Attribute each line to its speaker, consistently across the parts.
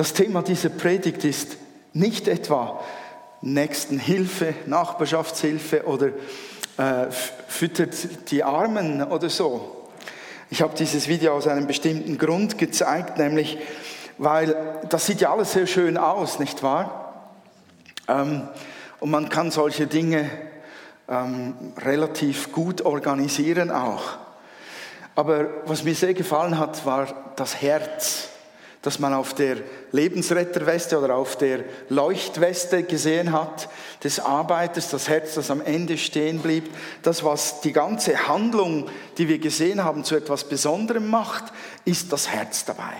Speaker 1: Das Thema dieser Predigt ist nicht etwa Nächstenhilfe, Nachbarschaftshilfe oder äh, füttert die Armen oder so. Ich habe dieses Video aus einem bestimmten Grund gezeigt, nämlich weil das sieht ja alles sehr schön aus, nicht wahr? Ähm, und man kann solche Dinge ähm, relativ gut organisieren auch. Aber was mir sehr gefallen hat, war das Herz, das man auf der Lebensretterweste oder auf der Leuchtweste gesehen hat, des Arbeiters, das Herz, das am Ende stehen blieb. Das, was die ganze Handlung, die wir gesehen haben, zu etwas Besonderem macht, ist das Herz dabei.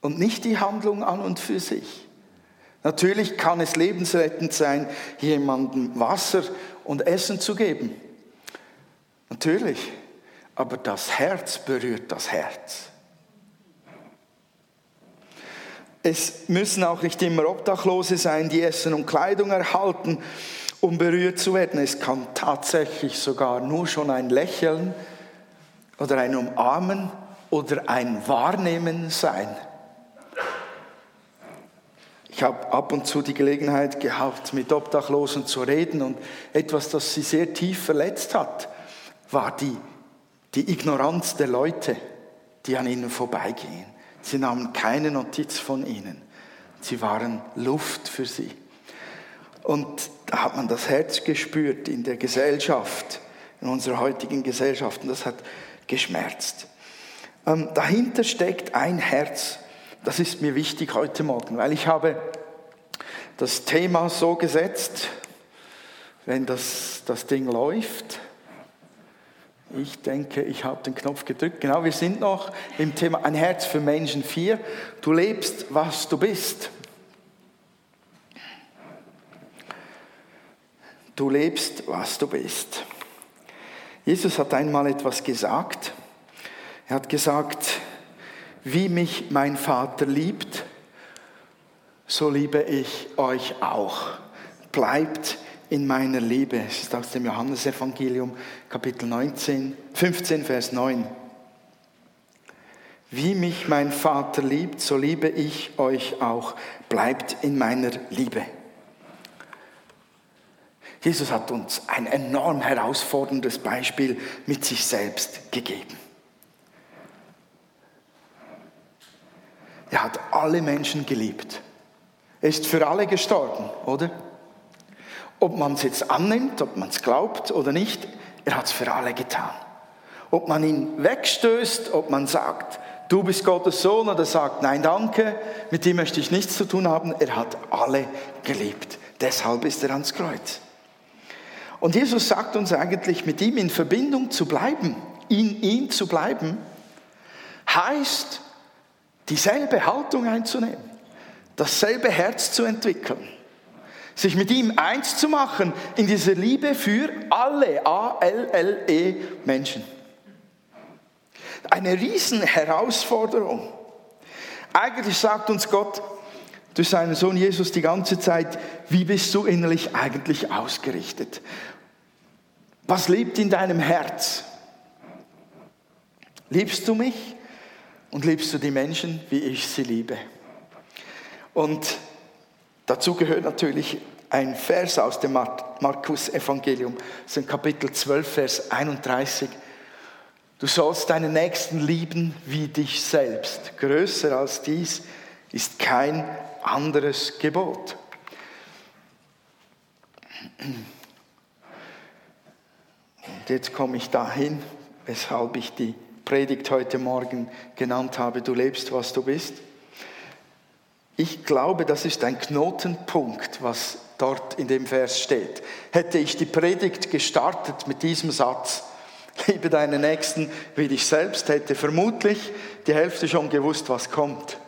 Speaker 1: Und nicht die Handlung an und für sich. Natürlich kann es lebensrettend sein, jemandem Wasser und Essen zu geben. Natürlich. Aber das Herz berührt das Herz. Es müssen auch nicht immer Obdachlose sein, die Essen und Kleidung erhalten, um berührt zu werden. Es kann tatsächlich sogar nur schon ein Lächeln oder ein Umarmen oder ein Wahrnehmen sein. Ich habe ab und zu die Gelegenheit gehabt, mit Obdachlosen zu reden und etwas, das sie sehr tief verletzt hat, war die, die Ignoranz der Leute, die an ihnen vorbeigehen. Sie nahmen keine Notiz von ihnen. Sie waren Luft für sie. Und da hat man das Herz gespürt in der Gesellschaft, in unserer heutigen Gesellschaft. Und das hat geschmerzt. Ähm, dahinter steckt ein Herz, das ist mir wichtig heute Morgen, weil ich habe das Thema so gesetzt, wenn das, das Ding läuft. Ich denke, ich habe den Knopf gedrückt. Genau, wir sind noch im Thema Ein Herz für Menschen 4. Du lebst, was du bist. Du lebst, was du bist. Jesus hat einmal etwas gesagt. Er hat gesagt, wie mich mein Vater liebt, so liebe ich euch auch. Bleibt in meiner Liebe. Es ist aus dem Johannesevangelium, Kapitel 19, 15, Vers 9. Wie mich mein Vater liebt, so liebe ich euch auch. Bleibt in meiner Liebe. Jesus hat uns ein enorm herausforderndes Beispiel mit sich selbst gegeben. Er hat alle Menschen geliebt. Er ist für alle gestorben, oder? Ob man es jetzt annimmt, ob man es glaubt oder nicht, er hat es für alle getan. Ob man ihn wegstößt, ob man sagt, du bist Gottes Sohn oder sagt, nein, danke, mit dem möchte ich nichts zu tun haben, er hat alle geliebt. Deshalb ist er ans Kreuz. Und Jesus sagt uns eigentlich, mit ihm in Verbindung zu bleiben, in ihm zu bleiben, heißt, dieselbe Haltung einzunehmen, dasselbe Herz zu entwickeln, sich mit ihm eins zu machen in dieser Liebe für alle A-L-L-E Menschen. Eine riesen Herausforderung. Eigentlich sagt uns Gott durch seinen Sohn Jesus die ganze Zeit, wie bist du innerlich eigentlich ausgerichtet? Was lebt in deinem Herz? Liebst du mich? und liebst du die Menschen, wie ich sie liebe. Und dazu gehört natürlich ein Vers aus dem Markus Evangelium, das Kapitel 12, Vers 31. Du sollst deinen Nächsten lieben wie dich selbst. Größer als dies ist kein anderes Gebot. Und jetzt komme ich dahin, weshalb ich die Predigt heute Morgen genannt habe, du lebst, was du bist. Ich glaube, das ist ein Knotenpunkt, was dort in dem Vers steht. Hätte ich die Predigt gestartet mit diesem Satz, liebe deinen Nächsten wie dich selbst, hätte vermutlich die Hälfte schon gewusst, was kommt.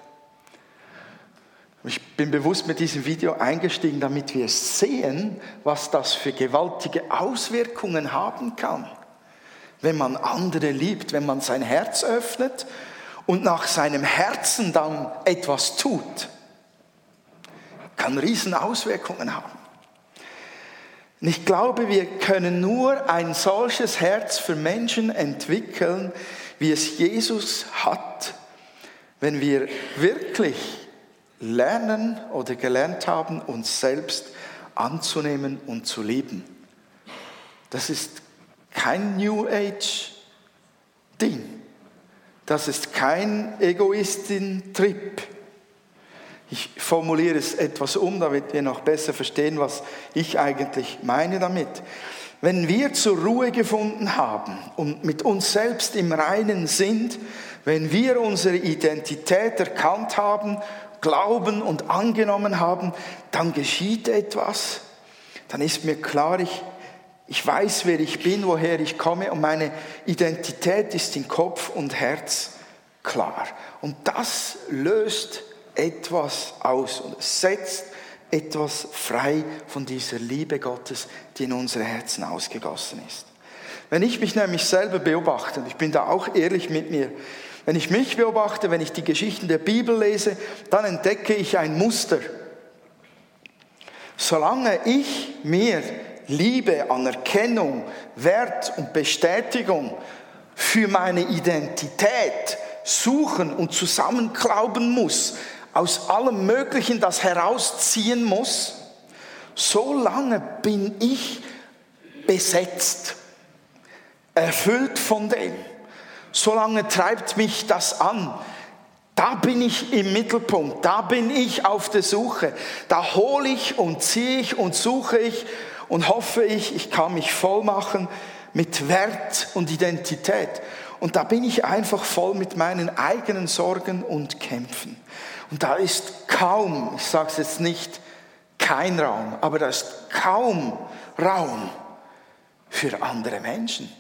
Speaker 1: Ich bin bewusst mit diesem Video eingestiegen, damit wir sehen, was das für gewaltige Auswirkungen haben kann wenn man andere liebt, wenn man sein Herz öffnet und nach seinem Herzen dann etwas tut, kann riesen Auswirkungen haben. Und ich glaube, wir können nur ein solches Herz für Menschen entwickeln, wie es Jesus hat, wenn wir wirklich lernen oder gelernt haben, uns selbst anzunehmen und zu lieben. Das ist kein New Age Ding. Das ist kein Egoistin-Trip. Ich formuliere es etwas um, damit wir noch besser verstehen, was ich eigentlich meine damit. Wenn wir zur Ruhe gefunden haben und mit uns selbst im Reinen sind, wenn wir unsere Identität erkannt haben, glauben und angenommen haben, dann geschieht etwas. Dann ist mir klar, ich, ich weiß, wer ich bin, woher ich komme und meine Identität ist in Kopf und Herz klar. Und das löst etwas aus und setzt etwas frei von dieser Liebe Gottes, die in unsere Herzen ausgegossen ist. Wenn ich mich nämlich selber beobachte, und ich bin da auch ehrlich mit mir, wenn ich mich beobachte, wenn ich die Geschichten der Bibel lese, dann entdecke ich ein Muster. Solange ich mir Liebe, Anerkennung, Wert und Bestätigung für meine Identität suchen und zusammenklauben muss, aus allem Möglichen das herausziehen muss, so lange bin ich besetzt, erfüllt von dem. So lange treibt mich das an. Da bin ich im Mittelpunkt, da bin ich auf der Suche. Da hole ich und ziehe ich und suche ich und hoffe ich, ich kann mich voll machen mit Wert und Identität. Und da bin ich einfach voll mit meinen eigenen Sorgen und Kämpfen. Und da ist kaum, ich sage es jetzt nicht, kein Raum, aber da ist kaum Raum für andere Menschen.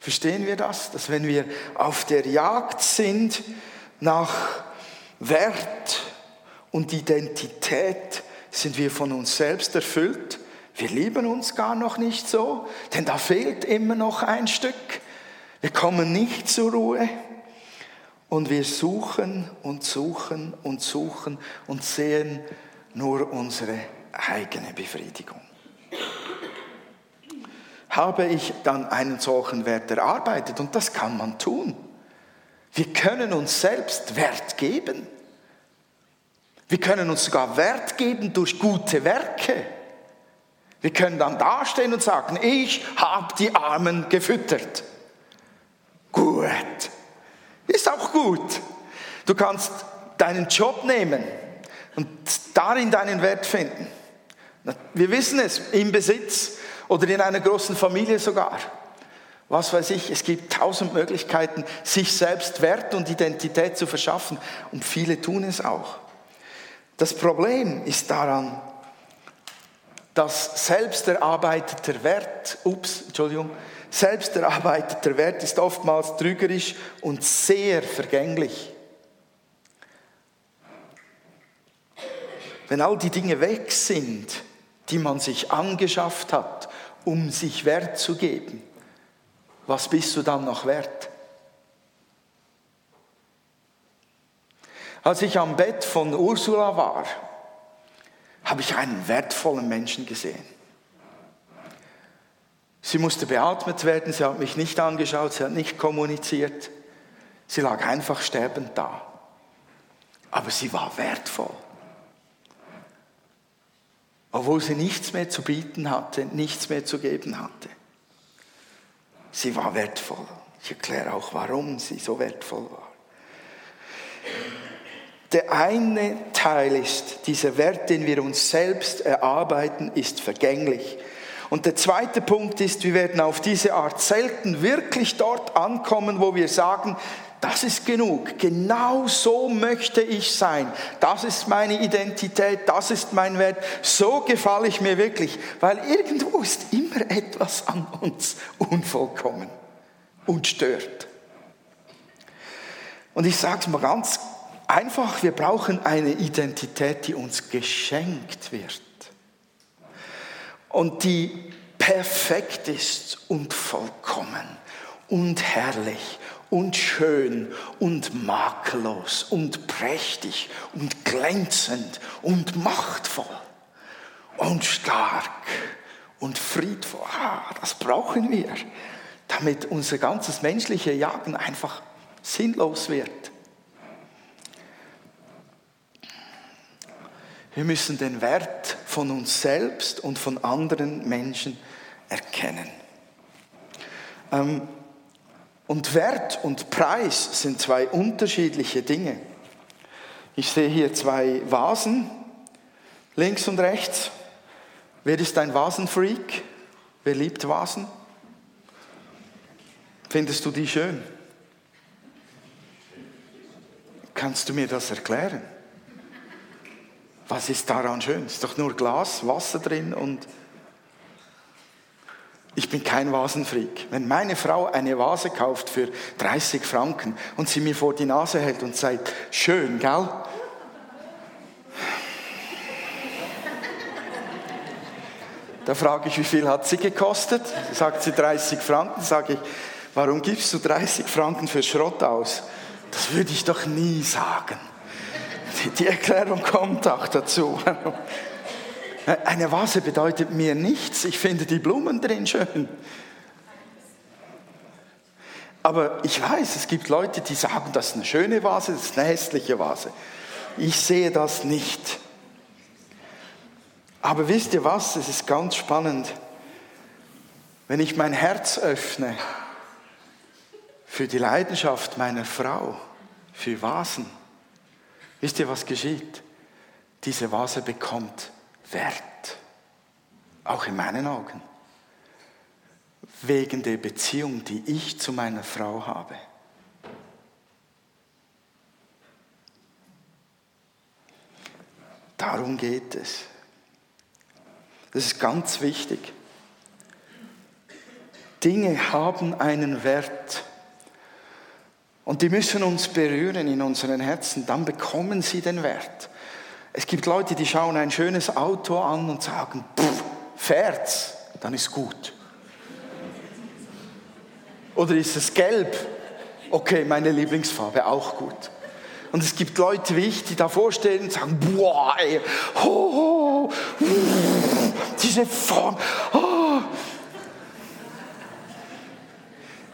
Speaker 1: Verstehen wir das? Dass wenn wir auf der Jagd sind nach Wert und Identität, sind wir von uns selbst erfüllt. Wir lieben uns gar noch nicht so, denn da fehlt immer noch ein Stück. Wir kommen nicht zur Ruhe. Und wir suchen und suchen und suchen und sehen nur unsere eigene Befriedigung. Habe ich dann einen solchen Wert erarbeitet und das kann man tun. Wir können uns selbst Wert geben. Wir können uns sogar Wert geben durch gute Werke. Wir können dann dastehen und sagen, ich habe die Armen gefüttert. Gut. Ist auch gut. Du kannst deinen Job nehmen und darin deinen Wert finden. Wir wissen es, im Besitz oder in einer großen Familie sogar. Was weiß ich, es gibt tausend Möglichkeiten, sich selbst Wert und Identität zu verschaffen und viele tun es auch. Das Problem ist daran, dass selbst erarbeiteter Wert, ups, Entschuldigung, selbst erarbeiteter Wert ist oftmals trügerisch und sehr vergänglich. Wenn all die Dinge weg sind, die man sich angeschafft hat, um sich Wert zu geben, was bist du dann noch wert? Als ich am Bett von Ursula war, habe ich einen wertvollen Menschen gesehen. Sie musste beatmet werden, sie hat mich nicht angeschaut, sie hat nicht kommuniziert. Sie lag einfach sterbend da. Aber sie war wertvoll. Obwohl sie nichts mehr zu bieten hatte, nichts mehr zu geben hatte. Sie war wertvoll. Ich erkläre auch, warum sie so wertvoll war. Der eine Teil ist, dieser Wert, den wir uns selbst erarbeiten, ist vergänglich. Und der zweite Punkt ist, wir werden auf diese Art selten wirklich dort ankommen, wo wir sagen, das ist genug. Genau so möchte ich sein. Das ist meine Identität, das ist mein Wert. So gefalle ich mir wirklich, weil irgendwo ist immer etwas an uns unvollkommen und stört. Und ich sage es mal ganz einfach, wir brauchen eine Identität, die uns geschenkt wird und die perfekt ist und vollkommen und herrlich und schön und makellos und prächtig und glänzend und machtvoll und stark und friedvoll. Ah, das brauchen wir. damit unser ganzes menschliche Jagen einfach sinnlos wird. Wir müssen den Wert von uns selbst und von anderen Menschen erkennen. Ähm, und Wert und Preis sind zwei unterschiedliche Dinge. Ich sehe hier zwei Vasen, links und rechts. Wer ist ein Vasenfreak? Wer liebt Vasen? Findest du die schön? Kannst du mir das erklären? Was ist daran schön? Ist doch nur Glas, Wasser drin und ich bin kein Vasenfreak. Wenn meine Frau eine Vase kauft für 30 Franken und sie mir vor die Nase hält und sagt, schön, gell? Da frage ich, wie viel hat sie gekostet? Sagt sie 30 Franken. Sage ich, warum gibst du 30 Franken für Schrott aus? Das würde ich doch nie sagen. Die Erklärung kommt auch dazu. Eine Vase bedeutet mir nichts. Ich finde die Blumen drin schön. Aber ich weiß, es gibt Leute, die sagen, das ist eine schöne Vase, das ist eine hässliche Vase. Ich sehe das nicht. Aber wisst ihr was? Es ist ganz spannend. Wenn ich mein Herz öffne für die Leidenschaft meiner Frau, für Vasen, wisst ihr, was geschieht? Diese Vase bekommt Wert, auch in meinen Augen, wegen der Beziehung, die ich zu meiner Frau habe. Darum geht es. Das ist ganz wichtig. Dinge haben einen Wert. Und die müssen uns berühren in unseren Herzen, dann bekommen sie den Wert. Es gibt Leute, die schauen ein schönes Auto an und sagen, pff, fährt's, dann ist gut. Oder ist es gelb? Okay, meine Lieblingsfarbe, auch gut. Und es gibt Leute wie ich, die davor stehen und sagen, boah, ey, ho, ho, diese Form. Oh.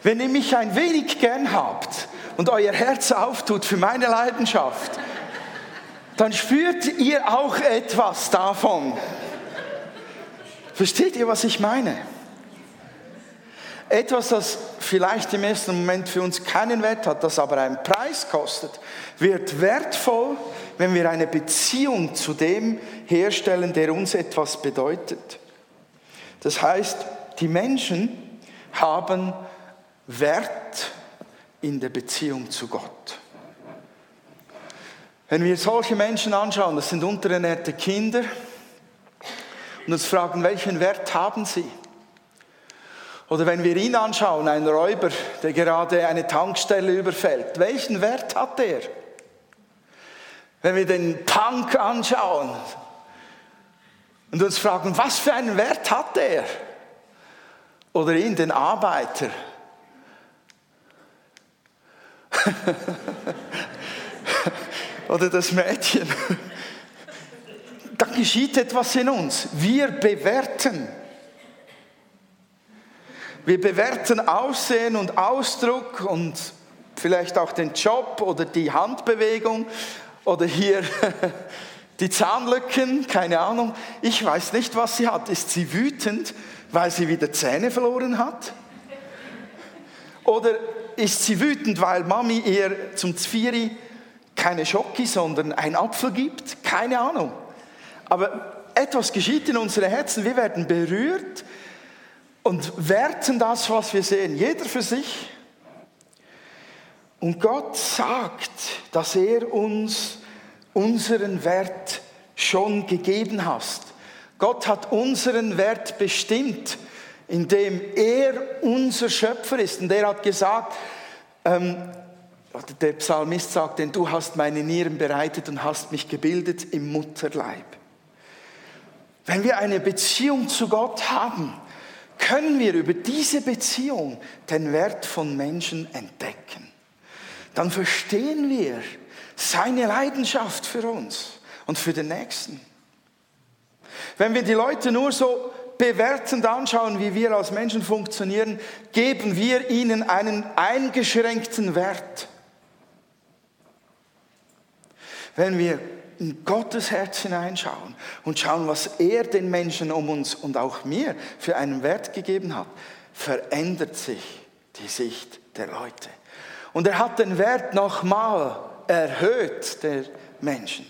Speaker 1: Wenn ihr mich ein wenig gern habt und euer Herz auftut für meine Leidenschaft, dann spürt ihr auch etwas davon. Versteht ihr, was ich meine? Etwas, das vielleicht im ersten Moment für uns keinen Wert hat, das aber einen Preis kostet, wird wertvoll, wenn wir eine Beziehung zu dem herstellen, der uns etwas bedeutet. Das heißt, die Menschen haben Wert in der Beziehung zu Gott. Wenn wir solche Menschen anschauen, das sind unterernährte Kinder, und uns fragen, welchen Wert haben sie? Oder wenn wir ihn anschauen, einen Räuber, der gerade eine Tankstelle überfällt, welchen Wert hat er? Wenn wir den Punk anschauen und uns fragen, was für einen Wert hat er? Oder ihn, den Arbeiter? oder das Mädchen, da geschieht etwas in uns. Wir bewerten. Wir bewerten Aussehen und Ausdruck und vielleicht auch den Job oder die Handbewegung oder hier die Zahnlücken, keine Ahnung. Ich weiß nicht, was sie hat. Ist sie wütend, weil sie wieder Zähne verloren hat? Oder ist sie wütend, weil Mami ihr zum Zvieri keine Schocke, sondern ein Apfel gibt? Keine Ahnung. Aber etwas geschieht in unseren Herzen. Wir werden berührt und werten das, was wir sehen, jeder für sich. Und Gott sagt, dass er uns unseren Wert schon gegeben hat. Gott hat unseren Wert bestimmt, indem er unser Schöpfer ist. Und er hat gesagt, ähm, der Psalmist sagt, denn du hast meine Nieren bereitet und hast mich gebildet im Mutterleib. Wenn wir eine Beziehung zu Gott haben, können wir über diese Beziehung den Wert von Menschen entdecken. Dann verstehen wir seine Leidenschaft für uns und für den Nächsten. Wenn wir die Leute nur so bewertend anschauen, wie wir als Menschen funktionieren, geben wir ihnen einen eingeschränkten Wert. Wenn wir in Gottes Herz hineinschauen und schauen, was er den Menschen um uns und auch mir für einen Wert gegeben hat, verändert sich die Sicht der Leute. Und er hat den Wert nochmal erhöht der Menschen.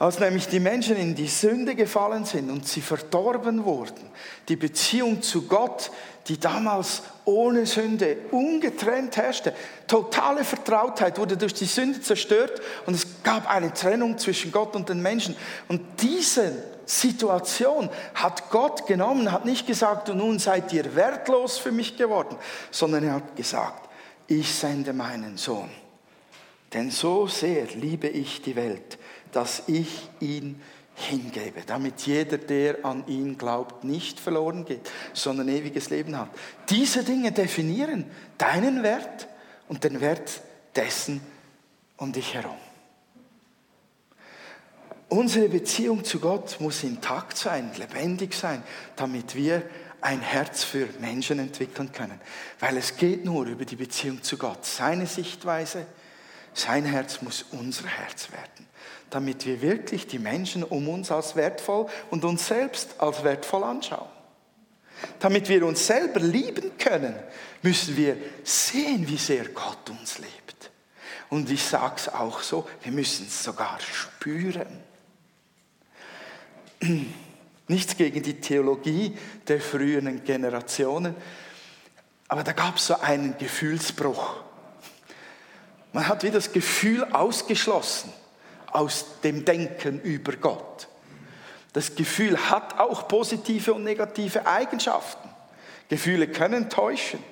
Speaker 1: Als nämlich die Menschen in die Sünde gefallen sind und sie verdorben wurden, die Beziehung zu Gott, die damals ohne Sünde ungetrennt herrschte, totale Vertrautheit wurde durch die Sünde zerstört und es gab eine Trennung zwischen Gott und den Menschen. Und diese Situation hat Gott genommen, hat nicht gesagt, und nun seid ihr wertlos für mich geworden, sondern er hat gesagt, ich sende meinen Sohn. Denn so sehr liebe ich die Welt, dass ich ihn hingebe, damit jeder, der an ihn glaubt, nicht verloren geht, sondern ewiges Leben hat. Diese Dinge definieren deinen Wert und den Wert dessen um dich herum. Unsere Beziehung zu Gott muss intakt sein, lebendig sein, damit wir ein Herz für Menschen entwickeln können. Weil es geht nur über die Beziehung zu Gott. Seine Sichtweise, sein Herz muss unser Herz werden damit wir wirklich die Menschen um uns als wertvoll und uns selbst als wertvoll anschauen. Damit wir uns selber lieben können, müssen wir sehen, wie sehr Gott uns liebt. Und ich sage es auch so, wir müssen es sogar spüren. Nichts gegen die Theologie der früheren Generationen, aber da gab es so einen Gefühlsbruch. Man hat wie das Gefühl ausgeschlossen aus dem Denken über Gott. Das Gefühl hat auch positive und negative Eigenschaften. Gefühle können täuschen.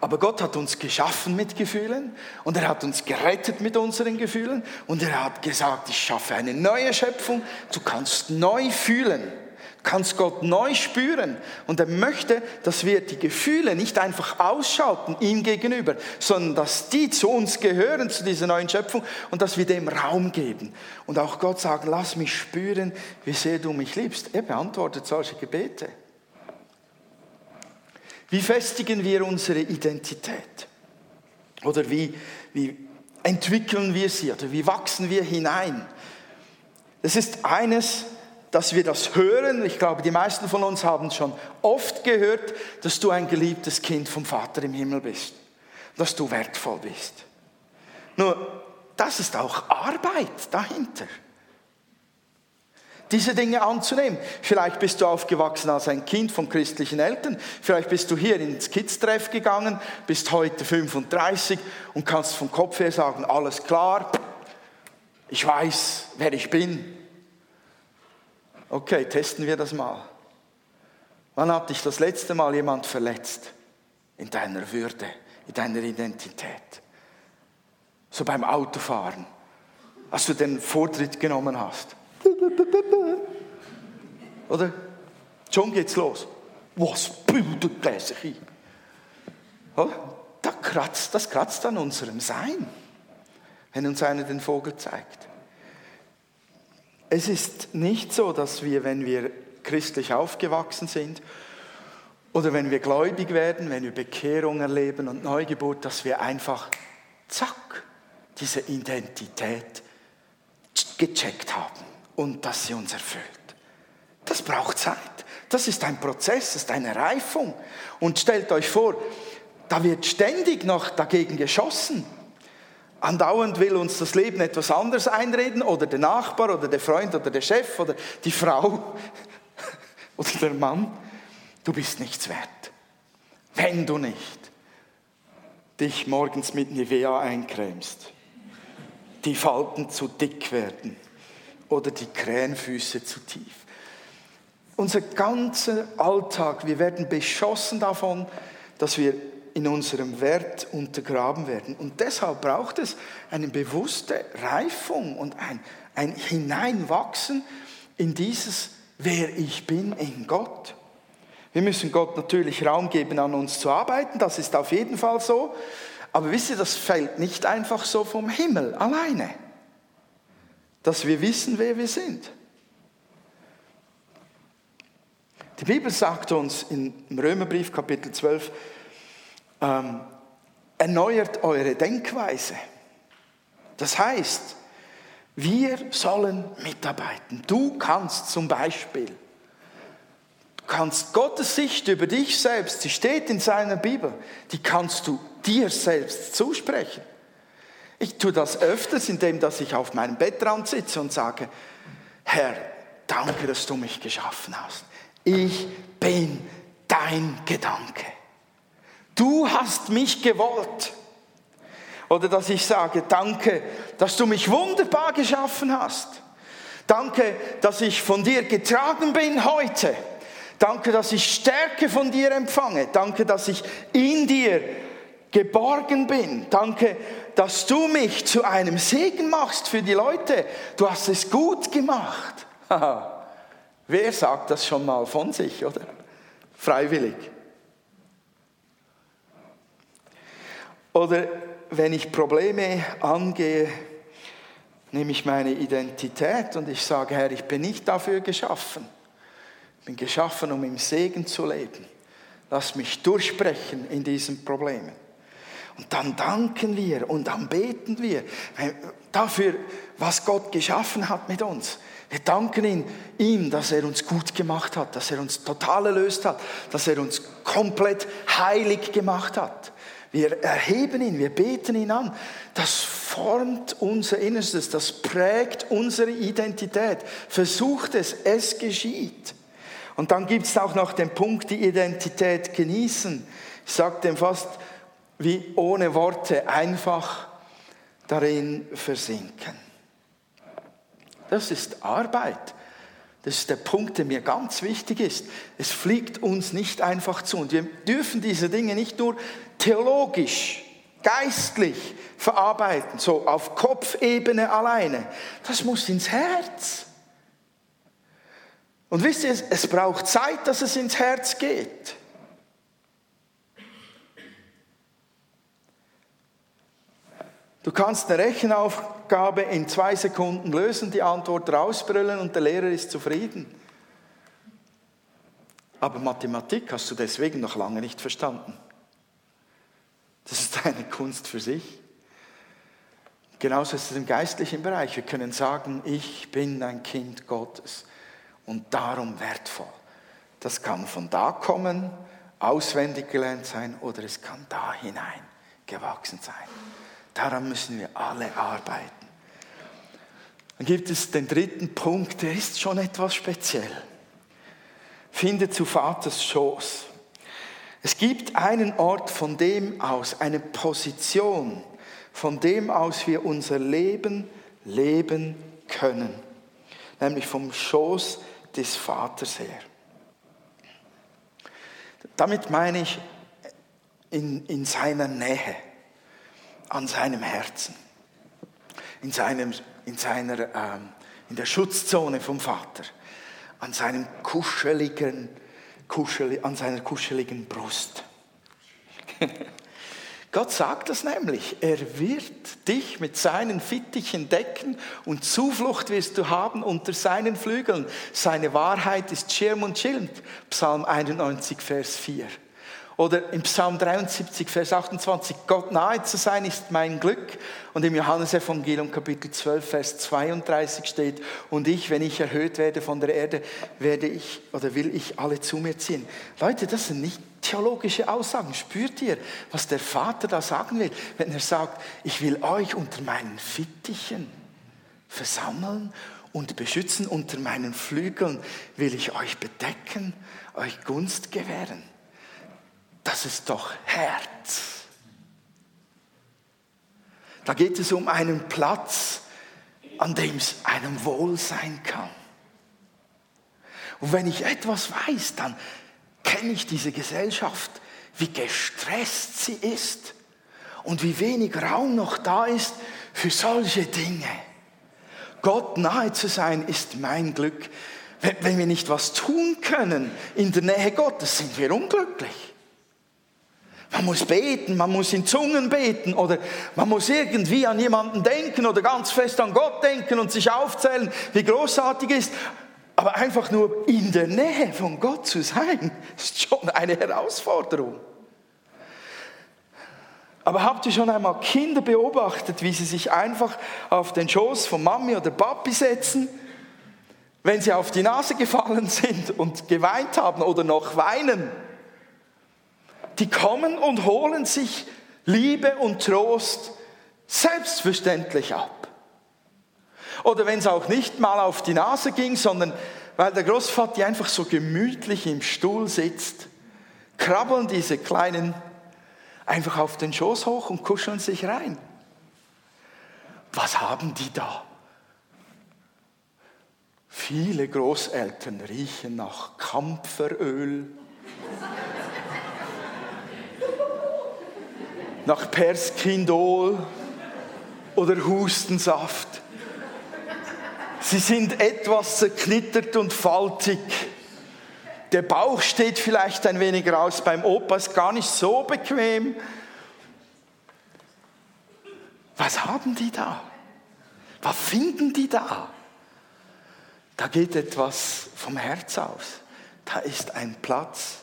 Speaker 1: Aber Gott hat uns geschaffen mit Gefühlen und er hat uns gerettet mit unseren Gefühlen und er hat gesagt, ich schaffe eine neue Schöpfung, du kannst neu fühlen kannst Gott neu spüren. Und er möchte, dass wir die Gefühle nicht einfach ausschalten ihm gegenüber, sondern dass die zu uns gehören, zu dieser neuen Schöpfung und dass wir dem Raum geben. Und auch Gott sagen, lass mich spüren, wie sehr du mich liebst. Er beantwortet solche Gebete. Wie festigen wir unsere Identität? Oder wie, wie entwickeln wir sie? Oder wie wachsen wir hinein? Es ist eines, dass wir das hören. Ich glaube, die meisten von uns haben schon oft gehört, dass du ein geliebtes Kind vom Vater im Himmel bist, dass du wertvoll bist. Nur, das ist auch Arbeit dahinter. Diese Dinge anzunehmen. Vielleicht bist du aufgewachsen als ein Kind von christlichen Eltern. Vielleicht bist du hier ins Kids-Treff gegangen, bist heute 35 und kannst vom Kopf her sagen, alles klar, ich weiß, wer ich bin, Okay, testen wir das mal. Wann hat dich das letzte Mal jemand verletzt? In deiner Würde, in deiner Identität. So beim Autofahren, als du den Vortritt genommen hast. Oder? Schon geht's los. Was bildet der sich ein? Da kratzt, das kratzt an unserem Sein, wenn uns einer den Vogel zeigt. Es ist nicht so, dass wir, wenn wir christlich aufgewachsen sind oder wenn wir gläubig werden, wenn wir Bekehrung erleben und Neugeburt, dass wir einfach, zack, diese Identität gecheckt haben und dass sie uns erfüllt. Das braucht Zeit. Das ist ein Prozess, das ist eine Reifung. Und stellt euch vor, da wird ständig noch dagegen geschossen. Andauernd will uns das Leben etwas anderes einreden oder der Nachbar oder der Freund oder der Chef oder die Frau oder der Mann. Du bist nichts wert, wenn du nicht dich morgens mit Nivea eincremst, die Falten zu dick werden oder die Krähenfüße zu tief. Unser ganzer Alltag, wir werden beschossen davon, dass wir in unserem Wert untergraben werden. Und deshalb braucht es eine bewusste Reifung und ein, ein Hineinwachsen in dieses, wer ich bin in Gott. Wir müssen Gott natürlich Raum geben, an uns zu arbeiten, das ist auf jeden Fall so. Aber wisst ihr, das fällt nicht einfach so vom Himmel alleine, dass wir wissen, wer wir sind. Die Bibel sagt uns im Römerbrief Kapitel 12, ähm, erneuert eure Denkweise. Das heißt, wir sollen mitarbeiten. Du kannst zum Beispiel, kannst Gottes Sicht über dich selbst, die steht in seiner Bibel, die kannst du dir selbst zusprechen. Ich tue das öfters, indem dass ich auf meinem Bettrand sitze und sage, Herr, danke, dass du mich geschaffen hast. Ich bin dein Gedanke. Du hast mich gewollt. Oder dass ich sage, danke, dass du mich wunderbar geschaffen hast. Danke, dass ich von dir getragen bin heute. Danke, dass ich Stärke von dir empfange. Danke, dass ich in dir geborgen bin. Danke, dass du mich zu einem Segen machst für die Leute. Du hast es gut gemacht. Wer sagt das schon mal von sich, oder? Freiwillig. Oder wenn ich Probleme angehe, nehme ich meine Identität und ich sage, Herr, ich bin nicht dafür geschaffen. Ich bin geschaffen, um im Segen zu leben. Lass mich durchbrechen in diesen Problemen. Und dann danken wir und dann beten wir dafür, was Gott geschaffen hat mit uns. Wir danken ihm, ihm, dass er uns gut gemacht hat, dass er uns total erlöst hat, dass er uns komplett heilig gemacht hat. Wir erheben ihn, wir beten ihn an. Das formt unser Innerstes, das prägt unsere Identität. Versucht es, es geschieht. Und dann gibt es auch noch den Punkt, die Identität genießen. Ich sage dem fast wie ohne Worte einfach darin versinken. Das ist Arbeit. Das ist der Punkt, der mir ganz wichtig ist. Es fliegt uns nicht einfach zu. Und wir dürfen diese Dinge nicht nur theologisch, geistlich verarbeiten, so auf Kopfebene alleine. Das muss ins Herz. Und wisst ihr, es braucht Zeit, dass es ins Herz geht. Du kannst eine Rechenaufgabe in zwei Sekunden lösen, die Antwort rausbrüllen und der Lehrer ist zufrieden. Aber Mathematik hast du deswegen noch lange nicht verstanden. Das ist eine Kunst für sich. Genauso ist es im geistlichen Bereich. Wir können sagen, ich bin ein Kind Gottes und darum wertvoll. Das kann von da kommen, auswendig gelernt sein oder es kann da hinein gewachsen sein. Daran müssen wir alle arbeiten. Dann gibt es den dritten Punkt, der ist schon etwas speziell. Finde zu Vaters Schoß. Es gibt einen Ort, von dem aus, eine Position, von dem aus wir unser Leben leben können, nämlich vom Schoß des Vaters her. Damit meine ich in, in seiner Nähe, an seinem Herzen, in, seinem, in, seiner, ähm, in der Schutzzone vom Vater, an seinem kuscheligen kuschel, an seiner kuscheligen Brust. Gott sagt das nämlich. Er wird dich mit seinen Fittichen decken und Zuflucht wirst du haben unter seinen Flügeln. Seine Wahrheit ist Schirm und Schild. Psalm 91, Vers 4. Oder im Psalm 73, Vers 28, Gott nahe zu sein ist mein Glück. Und im Johannesevangelium Kapitel 12, Vers 32 steht, und ich, wenn ich erhöht werde von der Erde, werde ich oder will ich alle zu mir ziehen. Leute, das sind nicht theologische Aussagen. Spürt ihr, was der Vater da sagen will, wenn er sagt, ich will euch unter meinen Fittichen versammeln und beschützen, unter meinen Flügeln will ich euch bedecken, euch Gunst gewähren das ist doch Herz. Da geht es um einen Platz, an dem es einem wohl sein kann. Und wenn ich etwas weiß, dann kenne ich diese Gesellschaft, wie gestresst sie ist und wie wenig Raum noch da ist für solche Dinge. Gott nahe zu sein ist mein Glück. Wenn wir nicht was tun können in der Nähe Gottes, sind wir unglücklich. Man muss beten, man muss in Zungen beten oder man muss irgendwie an jemanden denken oder ganz fest an Gott denken und sich aufzählen, wie großartig ist. Aber einfach nur in der Nähe von Gott zu sein, ist schon eine Herausforderung. Aber habt ihr schon einmal Kinder beobachtet, wie sie sich einfach auf den Schoß von Mami oder Papi setzen, wenn sie auf die Nase gefallen sind und geweint haben oder noch weinen? Die kommen und holen sich Liebe und Trost selbstverständlich ab. Oder wenn es auch nicht mal auf die Nase ging, sondern weil der Großvater einfach so gemütlich im Stuhl sitzt, krabbeln diese kleinen einfach auf den Schoß hoch und kuscheln sich rein. Was haben die da? Viele Großeltern riechen nach Kampferöl, nach Perskindol oder Hustensaft. Sie sind etwas zerknittert und faltig. Der Bauch steht vielleicht ein wenig raus. Beim Opa ist gar nicht so bequem. Was haben die da? Was finden die da? Da geht etwas vom Herz aus. Da ist ein Platz,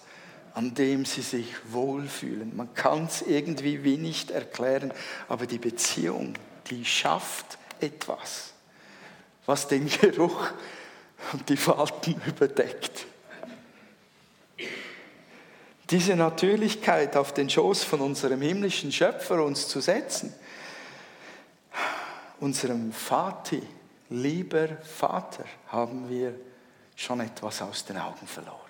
Speaker 1: an dem sie sich wohlfühlen. Man kann es irgendwie wie nicht erklären, aber die Beziehung, die schafft etwas, was den Geruch und die Falten überdeckt. Diese Natürlichkeit auf den Schoß von unserem himmlischen Schöpfer uns zu setzen, unserem Vati, lieber Vater, haben wir schon etwas aus den Augen verloren.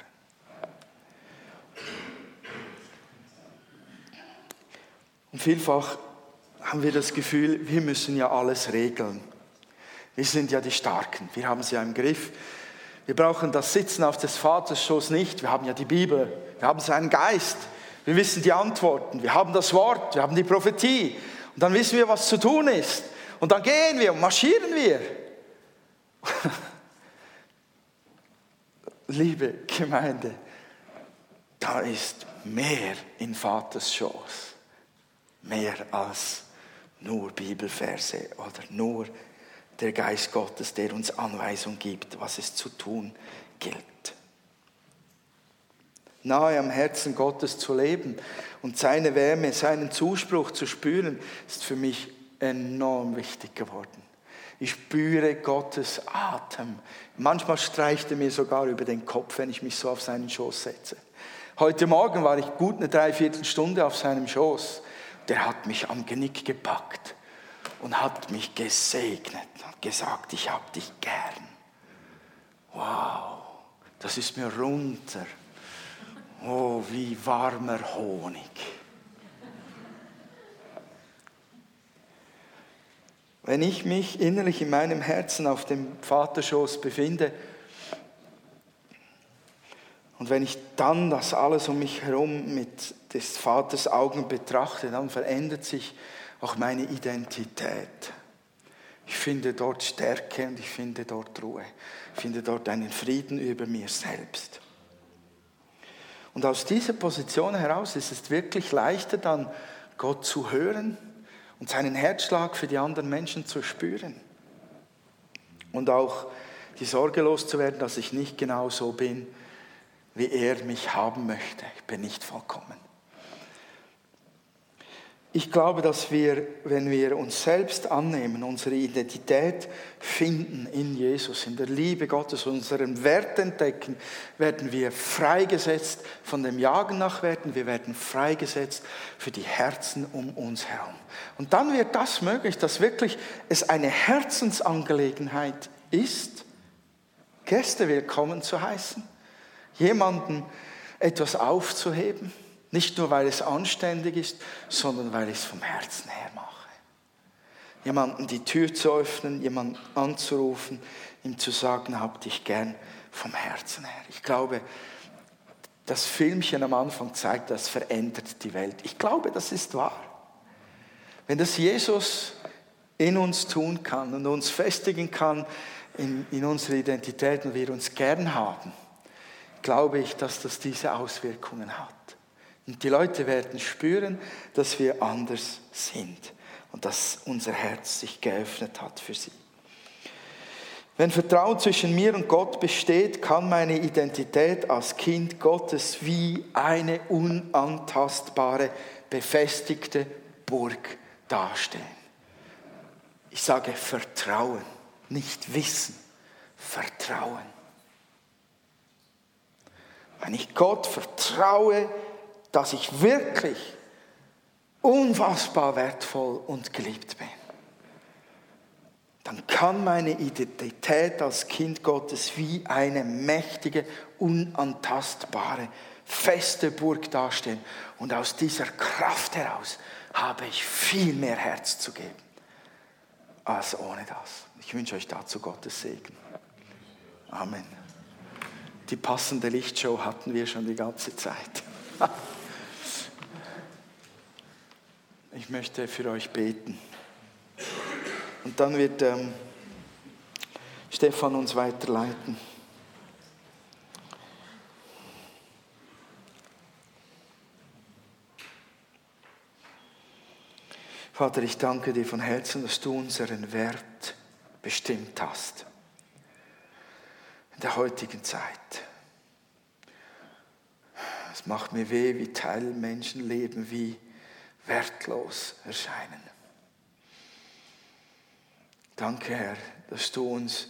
Speaker 1: Und vielfach haben wir das Gefühl, wir müssen ja alles regeln. Wir sind ja die Starken, wir haben es ja im Griff. Wir brauchen das Sitzen auf des Vaters Schoß nicht, wir haben ja die Bibel, wir haben seinen Geist, wir wissen die Antworten, wir haben das Wort, wir haben die Prophetie und dann wissen wir, was zu tun ist. Und dann gehen wir und marschieren wir. Liebe Gemeinde, da ist mehr in Vaters Schoß, mehr als nur Bibelverse oder nur der Geist Gottes, der uns Anweisung gibt, was es zu tun gilt. Nahe am Herzen Gottes zu leben und seine Wärme, seinen Zuspruch zu spüren, ist für mich enorm wichtig geworden. Ich spüre Gottes Atem. Manchmal streicht er mir sogar über den Kopf, wenn ich mich so auf seinen Schoß setze. Heute Morgen war ich gut eine Dreiviertelstunde auf seinem Schoß. Der hat mich am Genick gepackt und hat mich gesegnet und gesagt, ich hab dich gern. Wow, das ist mir runter. Oh, wie warmer Honig. Wenn ich mich innerlich in meinem Herzen auf dem Vaterschoß befinde und wenn ich dann das alles um mich herum mit des Vaters Augen betrachte, dann verändert sich auch meine Identität. Ich finde dort Stärke und ich finde dort Ruhe. Ich finde dort einen Frieden über mir selbst. Und aus dieser Position heraus ist es wirklich leichter dann Gott zu hören und seinen Herzschlag für die anderen Menschen zu spüren. Und auch die Sorge loszuwerden, dass ich nicht genau so bin, wie er mich haben möchte. Ich bin nicht vollkommen. Ich glaube, dass wir, wenn wir uns selbst annehmen, unsere Identität finden in Jesus, in der Liebe Gottes, unseren Wert entdecken, werden wir freigesetzt von dem Jagen nach Werten, wir werden freigesetzt für die Herzen um uns herum. Und dann wird das möglich, dass wirklich es eine Herzensangelegenheit ist, Gäste willkommen zu heißen, jemanden etwas aufzuheben nicht nur, weil es anständig ist, sondern weil ich es vom Herzen her mache. Jemanden die Tür zu öffnen, jemanden anzurufen, ihm zu sagen, hab dich gern vom Herzen her. Ich glaube, das Filmchen am Anfang zeigt, das verändert die Welt. Ich glaube, das ist wahr. Wenn das Jesus in uns tun kann und uns festigen kann in, in unserer Identität und wir uns gern haben, glaube ich, dass das diese Auswirkungen hat. Und die Leute werden spüren, dass wir anders sind und dass unser Herz sich geöffnet hat für sie. Wenn Vertrauen zwischen mir und Gott besteht, kann meine Identität als Kind Gottes wie eine unantastbare, befestigte Burg dastehen. Ich sage Vertrauen, nicht Wissen, Vertrauen. Wenn ich Gott vertraue, dass ich wirklich unfassbar wertvoll und geliebt bin dann kann meine Identität als Kind Gottes wie eine mächtige, unantastbare, feste Burg dastehen. Und aus dieser Kraft heraus habe ich viel mehr Herz zu geben als ohne das. Ich wünsche euch dazu Gottes Segen. Amen. Die passende Lichtshow hatten wir schon die ganze Zeit. Ich möchte für euch beten. Und dann wird ähm, Stefan uns weiterleiten. Vater, ich danke dir von Herzen, dass du unseren Wert bestimmt hast. In der heutigen Zeit. Es macht mir weh, wie Teilmenschen leben, wie wertlos erscheinen. Danke, Herr, dass du uns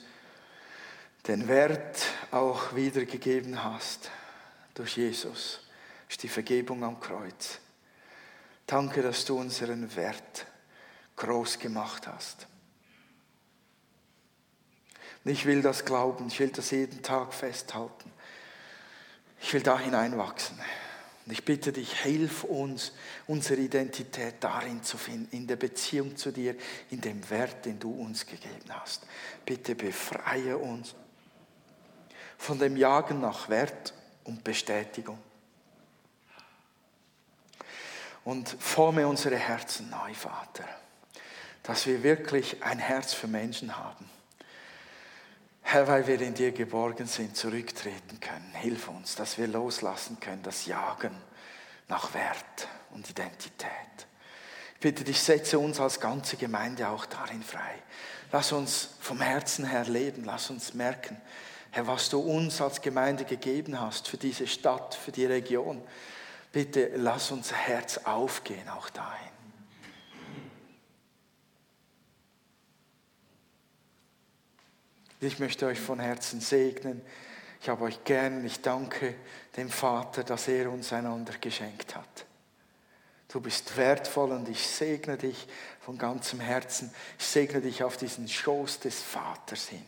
Speaker 1: den Wert auch wiedergegeben hast durch Jesus, durch die Vergebung am Kreuz. Danke, dass du unseren Wert groß gemacht hast. Und ich will das glauben, ich will das jeden Tag festhalten. Ich will da hineinwachsen. Und ich bitte dich, hilf uns, unsere Identität darin zu finden, in der Beziehung zu dir, in dem Wert, den du uns gegeben hast. Bitte befreie uns von dem Jagen nach Wert und Bestätigung. Und forme unsere Herzen neu, Vater, dass wir wirklich ein Herz für Menschen haben Herr, weil wir in dir geborgen sind, zurücktreten können. Hilf uns, dass wir loslassen können, das Jagen nach Wert und Identität. Ich bitte dich, setze uns als ganze Gemeinde auch darin frei. Lass uns vom Herzen her leben, lass uns merken, Herr, was du uns als Gemeinde gegeben hast für diese Stadt, für die Region. Bitte lass unser Herz aufgehen auch dahin. Ich möchte euch von Herzen segnen. Ich habe euch gern. Ich danke dem Vater, dass er uns einander geschenkt hat. Du bist wertvoll und ich segne dich von ganzem Herzen. Ich segne dich auf diesen Schoß des Vaters hin.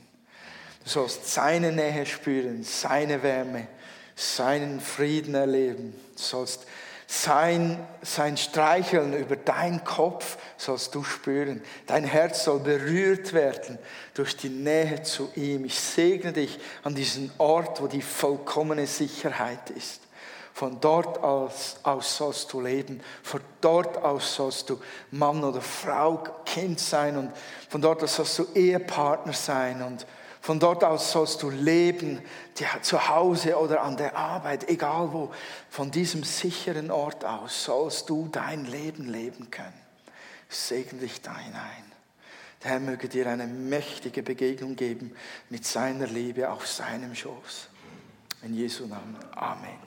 Speaker 1: Du sollst seine Nähe spüren, seine Wärme, seinen Frieden erleben. Du sollst sein, sein Streicheln über deinen Kopf sollst du spüren. Dein Herz soll berührt werden durch die Nähe zu ihm. Ich segne dich an diesen Ort, wo die vollkommene Sicherheit ist. Von dort aus, aus sollst du leben. Von dort aus sollst du Mann oder Frau, Kind sein. Und von dort aus sollst du Ehepartner sein. Und von dort aus sollst du leben, zu Hause oder an der Arbeit, egal wo. Von diesem sicheren Ort aus sollst du dein Leben leben können. Segne dich da hinein. Der Herr möge dir eine mächtige Begegnung geben mit seiner Liebe auf seinem Schoß. In Jesu Namen. Amen.